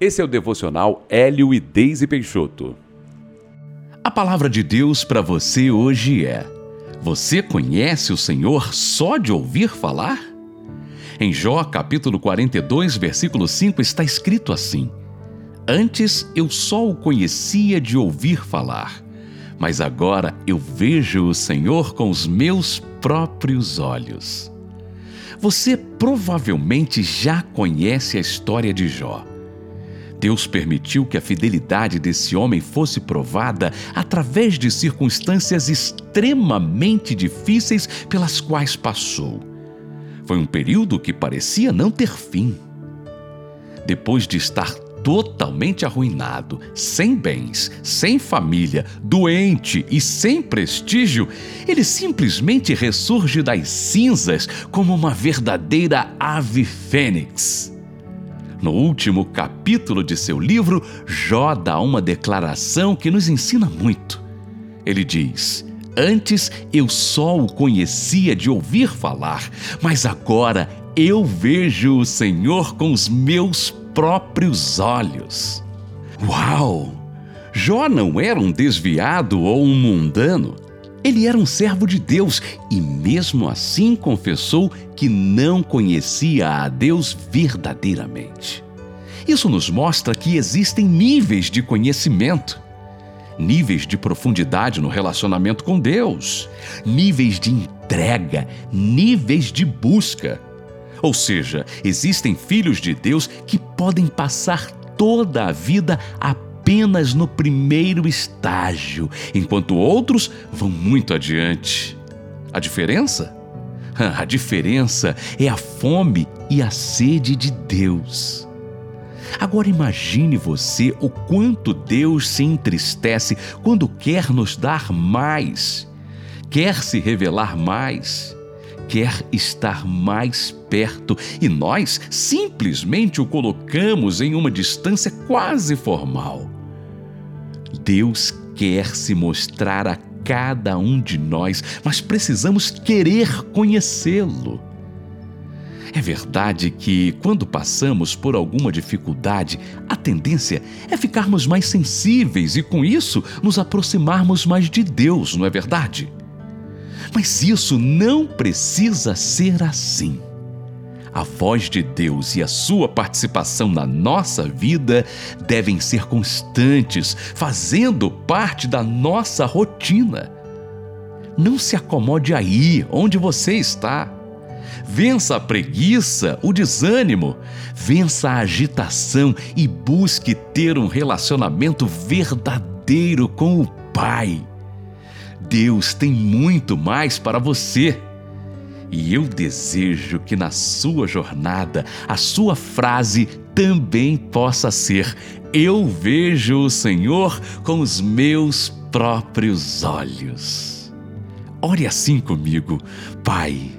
Esse é o devocional Hélio e Deise Peixoto. A palavra de Deus para você hoje é: Você conhece o Senhor só de ouvir falar? Em Jó, capítulo 42, versículo 5 está escrito assim: Antes eu só o conhecia de ouvir falar, mas agora eu vejo o Senhor com os meus próprios olhos. Você provavelmente já conhece a história de Jó. Deus permitiu que a fidelidade desse homem fosse provada através de circunstâncias extremamente difíceis pelas quais passou. Foi um período que parecia não ter fim. Depois de estar totalmente arruinado, sem bens, sem família, doente e sem prestígio, ele simplesmente ressurge das cinzas como uma verdadeira ave fênix. No último capítulo de seu livro, Jó dá uma declaração que nos ensina muito. Ele diz: Antes eu só o conhecia de ouvir falar, mas agora eu vejo o Senhor com os meus próprios olhos. Uau! Jó não era um desviado ou um mundano. Ele era um servo de Deus e, mesmo assim, confessou que não conhecia a Deus verdadeiramente. Isso nos mostra que existem níveis de conhecimento, níveis de profundidade no relacionamento com Deus, níveis de entrega, níveis de busca. Ou seja, existem filhos de Deus que podem passar toda a vida apenas no primeiro estágio, enquanto outros vão muito adiante. A diferença? A diferença é a fome e a sede de Deus. Agora imagine você o quanto Deus se entristece quando quer nos dar mais, quer se revelar mais quer estar mais perto e nós simplesmente o colocamos em uma distância quase formal. Deus quer se mostrar a cada um de nós, mas precisamos querer conhecê-lo. É verdade que, quando passamos por alguma dificuldade, a tendência é ficarmos mais sensíveis e, com isso, nos aproximarmos mais de Deus, não é verdade? Mas isso não precisa ser assim. A voz de Deus e a sua participação na nossa vida devem ser constantes, fazendo parte da nossa rotina. Não se acomode aí, onde você está. Vença a preguiça, o desânimo, vença a agitação e busque ter um relacionamento verdadeiro com o Pai. Deus tem muito mais para você. E eu desejo que na sua jornada a sua frase também possa ser: Eu vejo o Senhor com os meus próprios olhos. Ore assim comigo, Pai.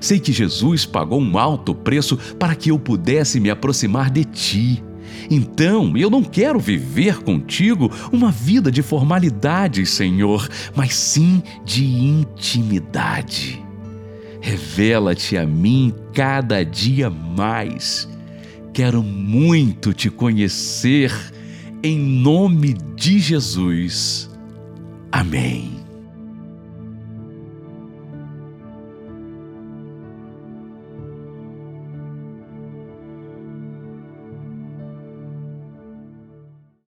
Sei que Jesus pagou um alto preço para que eu pudesse me aproximar de Ti. Então, eu não quero viver contigo uma vida de formalidades, Senhor, mas sim de intimidade. Revela-te a mim cada dia mais. Quero muito te conhecer, em nome de Jesus. Amém.